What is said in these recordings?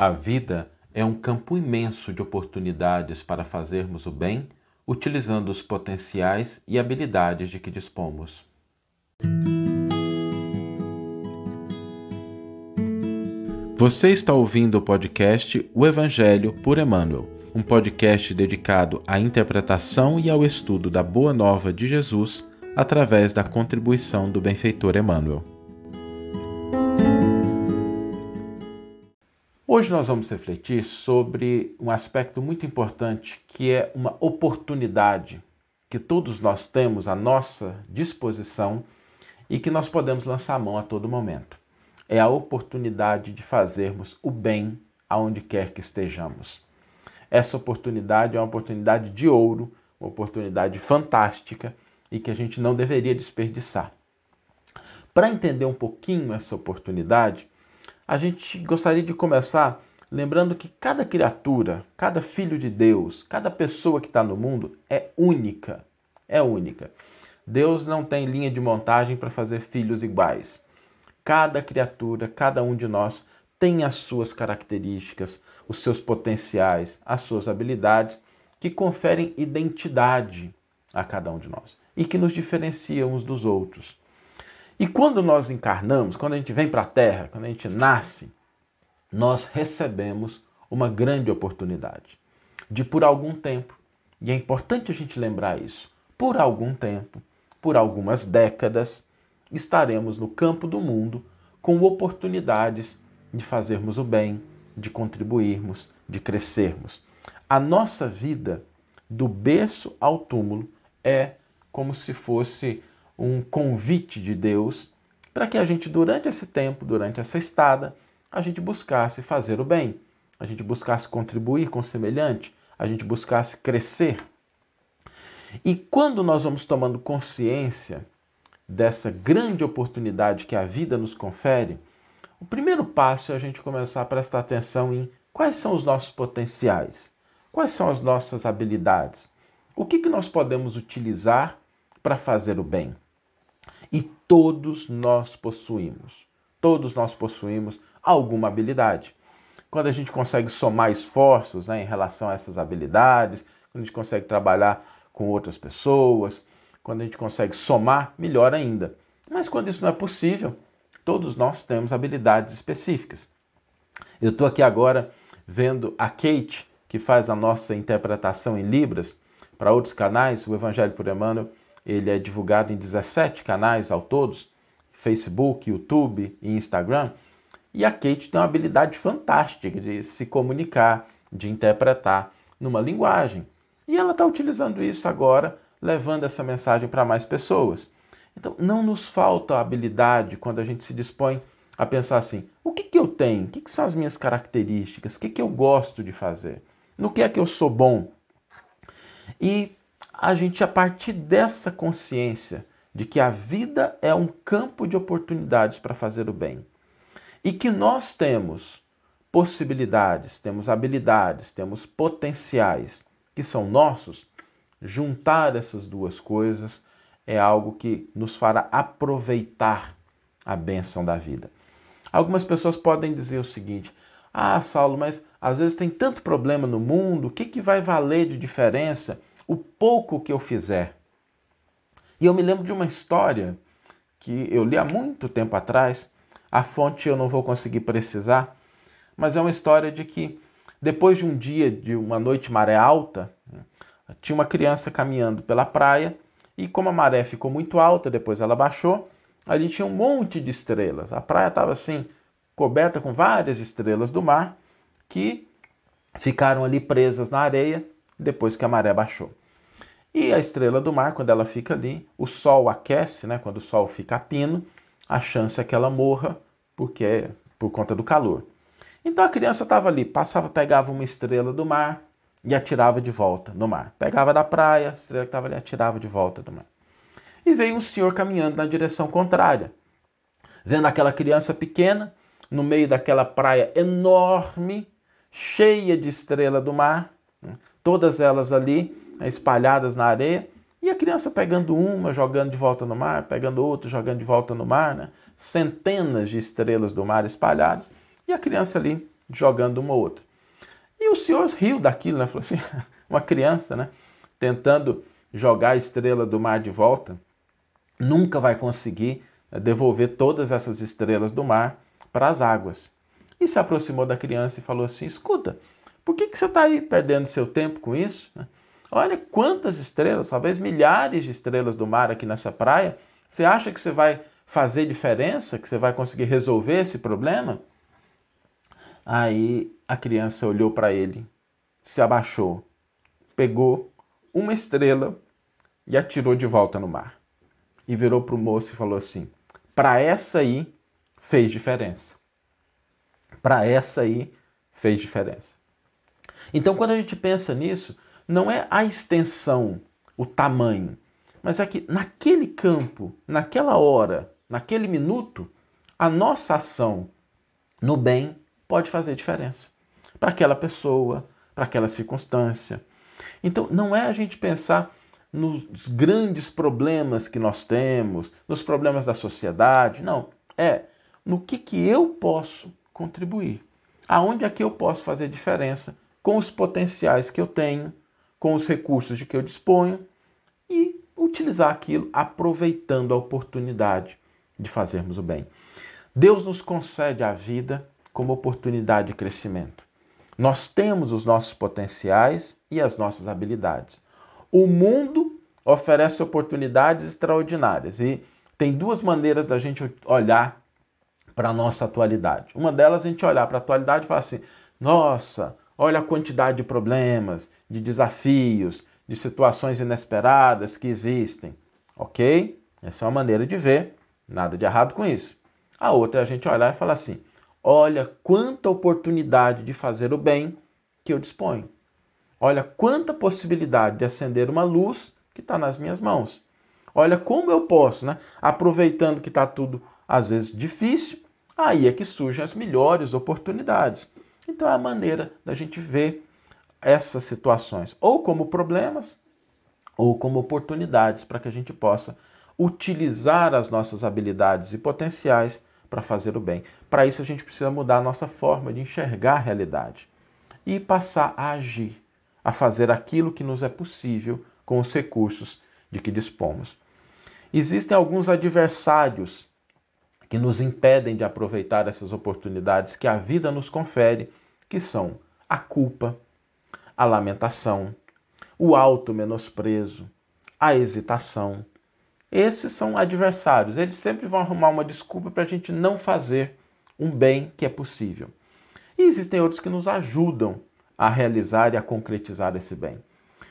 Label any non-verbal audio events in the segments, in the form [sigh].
A vida é um campo imenso de oportunidades para fazermos o bem, utilizando os potenciais e habilidades de que dispomos. Você está ouvindo o podcast O Evangelho por Emmanuel, um podcast dedicado à interpretação e ao estudo da Boa Nova de Jesus através da contribuição do benfeitor Emmanuel. Hoje nós vamos refletir sobre um aspecto muito importante que é uma oportunidade que todos nós temos à nossa disposição e que nós podemos lançar a mão a todo momento. É a oportunidade de fazermos o bem aonde quer que estejamos. Essa oportunidade é uma oportunidade de ouro, uma oportunidade fantástica e que a gente não deveria desperdiçar. Para entender um pouquinho essa oportunidade, a gente gostaria de começar lembrando que cada criatura, cada filho de Deus, cada pessoa que está no mundo é única. É única. Deus não tem linha de montagem para fazer filhos iguais. Cada criatura, cada um de nós tem as suas características, os seus potenciais, as suas habilidades que conferem identidade a cada um de nós e que nos diferenciam uns dos outros. E quando nós encarnamos, quando a gente vem para a Terra, quando a gente nasce, nós recebemos uma grande oportunidade de, por algum tempo, e é importante a gente lembrar isso, por algum tempo, por algumas décadas, estaremos no campo do mundo com oportunidades de fazermos o bem, de contribuirmos, de crescermos. A nossa vida, do berço ao túmulo, é como se fosse um convite de Deus para que a gente, durante esse tempo, durante essa estada, a gente buscasse fazer o bem, a gente buscasse contribuir com o semelhante, a gente buscasse crescer. E quando nós vamos tomando consciência dessa grande oportunidade que a vida nos confere, o primeiro passo é a gente começar a prestar atenção em quais são os nossos potenciais, quais são as nossas habilidades, o que, que nós podemos utilizar para fazer o bem. E todos nós possuímos, todos nós possuímos alguma habilidade. Quando a gente consegue somar esforços né, em relação a essas habilidades, quando a gente consegue trabalhar com outras pessoas, quando a gente consegue somar, melhor ainda. Mas quando isso não é possível, todos nós temos habilidades específicas. Eu estou aqui agora vendo a Kate, que faz a nossa interpretação em Libras para outros canais, o Evangelho por Emmanuel, ele é divulgado em 17 canais ao todos, Facebook, YouTube e Instagram. E a Kate tem uma habilidade fantástica de se comunicar, de interpretar numa linguagem. E ela está utilizando isso agora, levando essa mensagem para mais pessoas. Então, não nos falta habilidade quando a gente se dispõe a pensar assim: o que, que eu tenho? O que, que são as minhas características? O que, que eu gosto de fazer? No que é que eu sou bom? E a gente, a partir dessa consciência de que a vida é um campo de oportunidades para fazer o bem e que nós temos possibilidades, temos habilidades, temos potenciais que são nossos, juntar essas duas coisas é algo que nos fará aproveitar a benção da vida. Algumas pessoas podem dizer o seguinte: ah, Saulo, mas às vezes tem tanto problema no mundo, o que, que vai valer de diferença o pouco que eu fizer. E eu me lembro de uma história que eu li há muito tempo atrás, a fonte eu não vou conseguir precisar, mas é uma história de que depois de um dia, de uma noite maré alta, tinha uma criança caminhando pela praia e como a maré ficou muito alta, depois ela baixou, ali tinha um monte de estrelas. A praia estava assim, coberta com várias estrelas do mar que ficaram ali presas na areia depois que a maré baixou. E a estrela do mar, quando ela fica ali, o sol aquece, né? Quando o sol fica a pino, a chance é que ela morra porque é por conta do calor. Então a criança estava ali, passava, pegava uma estrela do mar e atirava de volta no mar. Pegava da praia, a estrela que estava ali atirava de volta do mar. E veio um senhor caminhando na direção contrária, vendo aquela criança pequena no meio daquela praia enorme, cheia de estrela do mar, né? todas elas ali espalhadas na areia, e a criança pegando uma, jogando de volta no mar, pegando outra, jogando de volta no mar, né? centenas de estrelas do mar espalhadas, e a criança ali jogando uma ou outra. E o senhor riu daquilo, né? Falou assim, [laughs] uma criança, né? Tentando jogar a estrela do mar de volta, nunca vai conseguir né, devolver todas essas estrelas do mar para as águas. E se aproximou da criança e falou assim: escuta, por que, que você está aí perdendo seu tempo com isso? Olha quantas estrelas, talvez milhares de estrelas do mar aqui nessa praia. Você acha que você vai fazer diferença, que você vai conseguir resolver esse problema? Aí a criança olhou para ele, se abaixou, pegou uma estrela e atirou de volta no mar. E virou para o moço e falou assim: para essa aí fez diferença. Para essa aí fez diferença. Então, quando a gente pensa nisso, não é a extensão, o tamanho, mas é que naquele campo, naquela hora, naquele minuto, a nossa ação no bem pode fazer diferença para aquela pessoa, para aquela circunstância. Então, não é a gente pensar nos grandes problemas que nós temos, nos problemas da sociedade, não. É no que, que eu posso contribuir, aonde é que eu posso fazer diferença com os potenciais que eu tenho, com os recursos de que eu disponho e utilizar aquilo aproveitando a oportunidade de fazermos o bem. Deus nos concede a vida como oportunidade de crescimento. Nós temos os nossos potenciais e as nossas habilidades. O mundo oferece oportunidades extraordinárias e tem duas maneiras da gente olhar para a nossa atualidade. Uma delas a gente olhar para a atualidade e falar assim: nossa, olha a quantidade de problemas, de desafios, de situações inesperadas que existem. Ok? Essa é uma maneira de ver, nada de errado com isso. A outra é a gente olhar e falar assim: olha quanta oportunidade de fazer o bem que eu disponho. Olha quanta possibilidade de acender uma luz que está nas minhas mãos. Olha como eu posso, né? Aproveitando que está tudo às vezes difícil, aí é que surgem as melhores oportunidades. Então é a maneira da gente ver essas situações ou como problemas ou como oportunidades para que a gente possa utilizar as nossas habilidades e potenciais para fazer o bem. Para isso a gente precisa mudar a nossa forma de enxergar a realidade e passar a agir, a fazer aquilo que nos é possível com os recursos de que dispomos. Existem alguns adversários que nos impedem de aproveitar essas oportunidades que a vida nos confere, que são a culpa, a lamentação, o auto-menosprezo, a hesitação. Esses são adversários, eles sempre vão arrumar uma desculpa para a gente não fazer um bem que é possível. E existem outros que nos ajudam a realizar e a concretizar esse bem.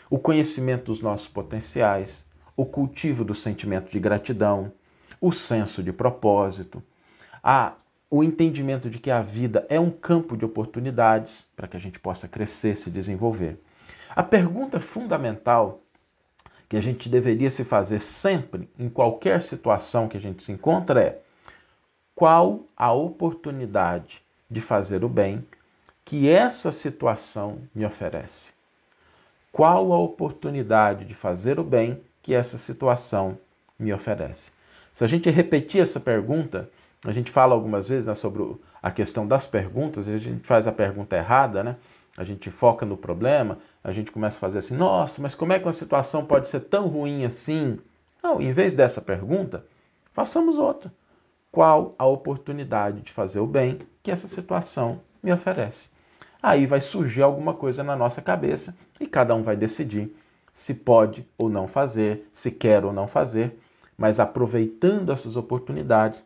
O conhecimento dos nossos potenciais, o cultivo do sentimento de gratidão, o senso de propósito, a o entendimento de que a vida é um campo de oportunidades para que a gente possa crescer, se desenvolver. A pergunta fundamental que a gente deveria se fazer sempre, em qualquer situação que a gente se encontra, é: qual a oportunidade de fazer o bem que essa situação me oferece? Qual a oportunidade de fazer o bem que essa situação me oferece? Se a gente repetir essa pergunta, a gente fala algumas vezes né, sobre a questão das perguntas, a gente faz a pergunta errada, né? A gente foca no problema, a gente começa a fazer assim: nossa, mas como é que uma situação pode ser tão ruim assim? Não, em vez dessa pergunta, façamos outra. Qual a oportunidade de fazer o bem que essa situação me oferece? Aí vai surgir alguma coisa na nossa cabeça e cada um vai decidir se pode ou não fazer, se quer ou não fazer, mas aproveitando essas oportunidades,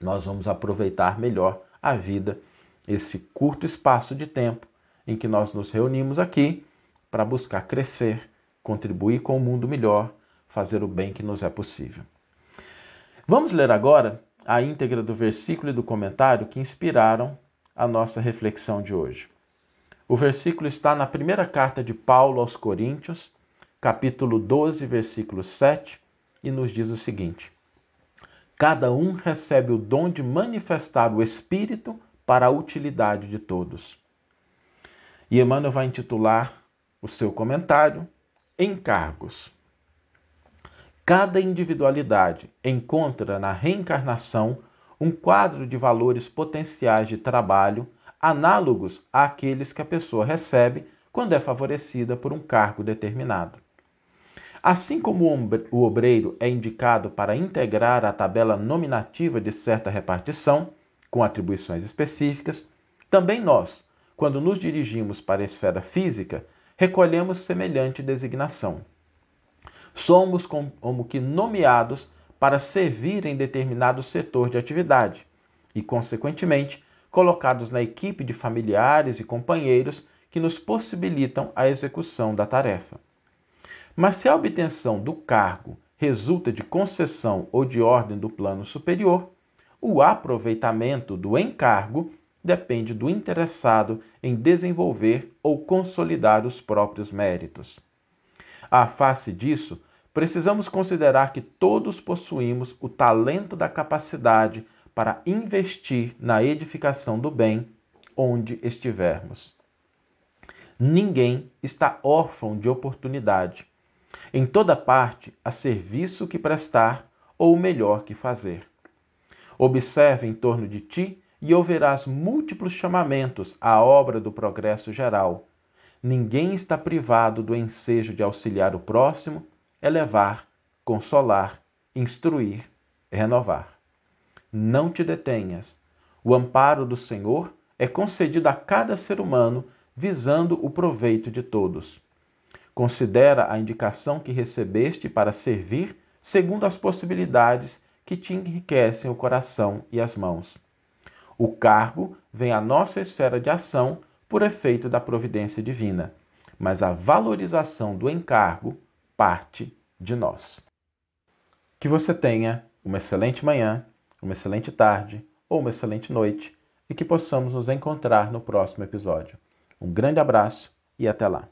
nós vamos aproveitar melhor a vida, esse curto espaço de tempo em que nós nos reunimos aqui para buscar crescer, contribuir com o um mundo melhor, fazer o bem que nos é possível. Vamos ler agora a íntegra do versículo e do comentário que inspiraram a nossa reflexão de hoje. O versículo está na primeira carta de Paulo aos Coríntios, capítulo 12, versículo 7, e nos diz o seguinte: Cada um recebe o dom de manifestar o Espírito para a utilidade de todos. E Emmanuel vai intitular o seu comentário Encargos. Cada individualidade encontra na reencarnação um quadro de valores potenciais de trabalho análogos àqueles que a pessoa recebe quando é favorecida por um cargo determinado. Assim como o obreiro é indicado para integrar a tabela nominativa de certa repartição, com atribuições específicas, também nós, quando nos dirigimos para a esfera física, recolhemos semelhante designação. Somos como que nomeados para servir em determinado setor de atividade e, consequentemente, colocados na equipe de familiares e companheiros que nos possibilitam a execução da tarefa. Mas se a obtenção do cargo resulta de concessão ou de ordem do plano superior, o aproveitamento do encargo depende do interessado em desenvolver ou consolidar os próprios méritos. À face disso, precisamos considerar que todos possuímos o talento da capacidade para investir na edificação do bem onde estivermos. Ninguém está órfão de oportunidade em toda parte há serviço que prestar ou o melhor que fazer. Observe em torno de ti e ouvirás múltiplos chamamentos à obra do progresso geral. Ninguém está privado do ensejo de auxiliar o próximo, elevar, consolar, instruir, renovar. Não te detenhas. O amparo do Senhor é concedido a cada ser humano visando o proveito de todos. Considera a indicação que recebeste para servir segundo as possibilidades que te enriquecem o coração e as mãos. O cargo vem à nossa esfera de ação por efeito da providência divina, mas a valorização do encargo parte de nós. Que você tenha uma excelente manhã, uma excelente tarde ou uma excelente noite e que possamos nos encontrar no próximo episódio. Um grande abraço e até lá!